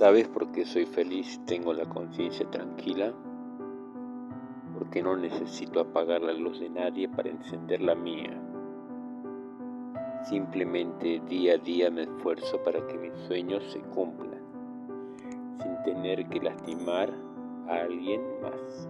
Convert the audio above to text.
¿Sabes por qué soy feliz tengo la conciencia tranquila? Porque no necesito apagar la luz de nadie para encender la mía. Simplemente día a día me esfuerzo para que mis sueños se cumplan, sin tener que lastimar a alguien más.